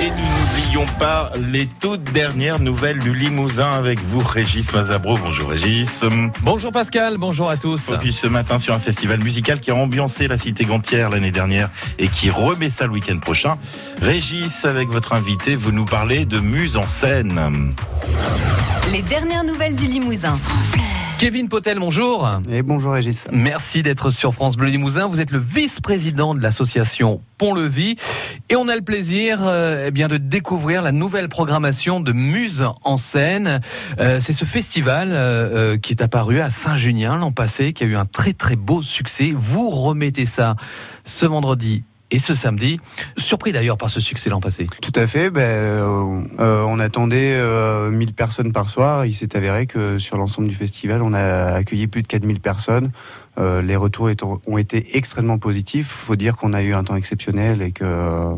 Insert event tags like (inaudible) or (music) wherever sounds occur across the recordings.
Et nous n'oublions pas les toutes dernières nouvelles du Limousin avec vous, Régis Mazabro. Bonjour Régis. Bonjour Pascal, bonjour à tous. Et puis ce matin sur un festival musical qui a ambiancé la cité gantière l'année dernière et qui remet ça le week-end prochain. Régis, avec votre invité, vous nous parlez de Muse en scène. Les dernières nouvelles du Limousin. Kevin Potel, bonjour. Et bonjour Régis. Merci d'être sur France Bleu Limousin. Vous êtes le vice-président de l'association Pont-Levis et on a le plaisir euh, eh bien de découvrir la nouvelle programmation de Muse en scène. Euh, c'est ce festival euh, qui est apparu à Saint-Junien l'an passé qui a eu un très très beau succès. Vous remettez ça ce vendredi et ce samedi. Surpris d'ailleurs par ce succès l'an passé. Tout à fait. Ben, euh, euh on attendait euh, 1000 personnes par soir. Il s'est avéré que sur l'ensemble du festival, on a accueilli plus de 4000 personnes. Euh, les retours ont été extrêmement positifs. Il faut dire qu'on a eu un temps exceptionnel et que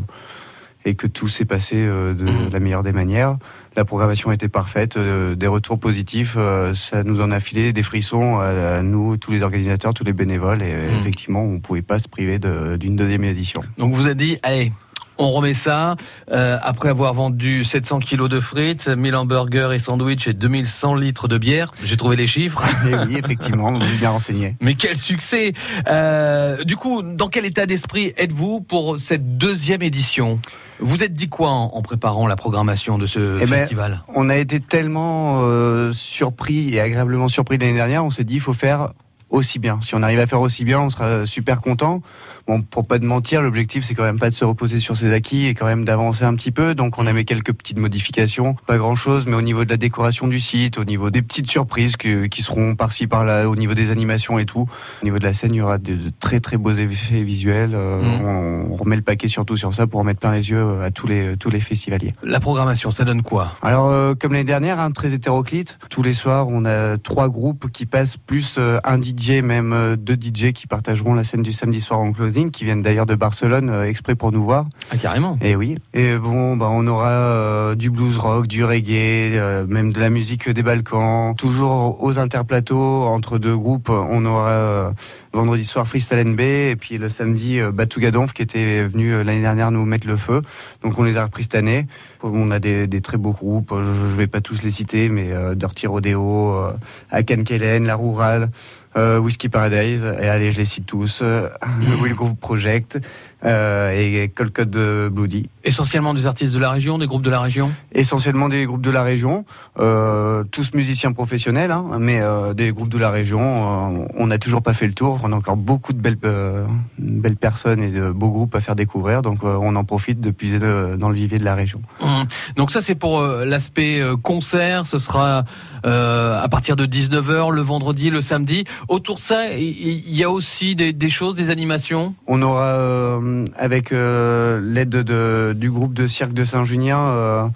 et que tout s'est passé euh, de mmh. la meilleure des manières. La programmation était parfaite, euh, des retours positifs, euh, ça nous en a filé des frissons à nous, tous les organisateurs, tous les bénévoles, et mmh. effectivement, on ne pouvait pas se priver d'une deuxième édition. Donc vous avez dit, allez, on remet ça euh, après avoir vendu 700 kilos de frites, 1000 hamburgers et sandwichs et 2100 litres de bière. J'ai trouvé les chiffres. (laughs) Et oui, effectivement, vous bien renseigné. Mais quel succès euh, Du coup, dans quel état d'esprit êtes-vous pour cette deuxième édition? Vous êtes dit quoi en, préparant la programmation de ce eh festival? ben, On a été tellement euh, surpris et agréablement surpris l'année dernière, on s'est dit il faut faire aussi bien. Si on arrive à faire aussi bien, on sera super content. Bon, pour pas de mentir, l'objectif c'est quand même pas de se reposer sur ses acquis et quand même d'avancer un petit peu. Donc on a mis quelques petites modifications, pas grand chose, mais au niveau de la décoration du site, au niveau des petites surprises qui seront par-ci par-là, au niveau des animations et tout. Au niveau de la scène, il y aura de, très très beaux effets visuels. Euh, mmh. on, remet le paquet surtout sur ça pour mettre plein les yeux euh, à tous les tous les festivaliers. La programmation, ça donne quoi? Alors euh, comme l'année dernière, hein, très hétéroclite. Tous les soirs, on a trois groupes qui passent plus un DJ, même euh, deux DJ qui partageront la scène du samedi soir en closing, qui viennent d'ailleurs de Barcelone euh, exprès pour nous voir. Ah carrément. Et oui. Et bon, bah on aura euh, du blues rock, du reggae, même de la musique des Balkans. Toujours aux interplateaux entre deux groupes, on aura vendredi soir Freestyle NB et puis le samedi Batougadonf qui était venu l'année dernière nous mettre le feu. Donc on les a repris cette année. On a des, des très beaux groupes. Je, je vais pas tous les citer, mais Dirty Rodeo, Akan Kellen, La Rurale Whiskey Paradise, et allez, je les cite tous, euh, (laughs) Will Groove Project, euh, et Colcott de Bloody. Essentiellement des artistes de la région, des groupes de la région? Essentiellement des groupes de la région, euh, tous musiciens professionnels, hein, mais euh, des groupes de la région. On n'a toujours pas fait le tour, on a encore beaucoup de belles, belles personnes et de beaux groupes à faire découvrir, donc on en profite de puiser dans le vivier de la région. Mmh. Donc ça c'est pour l'aspect concert, ce sera à partir de 19h le vendredi, le samedi. Autour de ça, il y a aussi des, des choses, des animations? On aura avec euh, l'aide de, du groupe de cirque de Saint-Junien euh,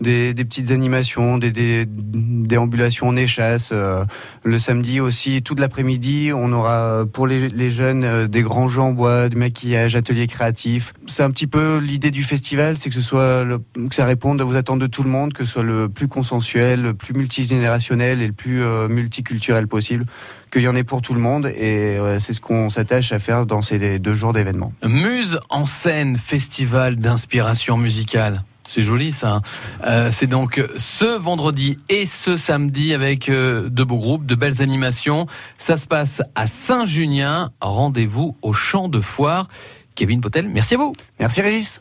des, petites animations, des, déambulations en échasse. le samedi aussi, toute l'après-midi, on aura pour les, jeunes des grands jeux en bois, du maquillage, ateliers créatifs. C'est un petit peu l'idée du festival, c'est que ce soit que ça réponde aux attentes de tout le monde, que ce soit le plus consensuel, le plus multigénérationnel et le plus multiculturel possible qu'il y en ait pour tout le monde et c'est ce qu'on s'attache à faire dans ces deux jours d'événements. Muse en scène, festival d'inspiration musicale. C'est joli ça. Euh, c'est donc ce vendredi et ce samedi avec euh, de beaux groupes, de belles animations. Ça se passe à Saint-Junien. Rendez-vous au champ de foire. Kevin Potel, merci à vous. Merci Régis.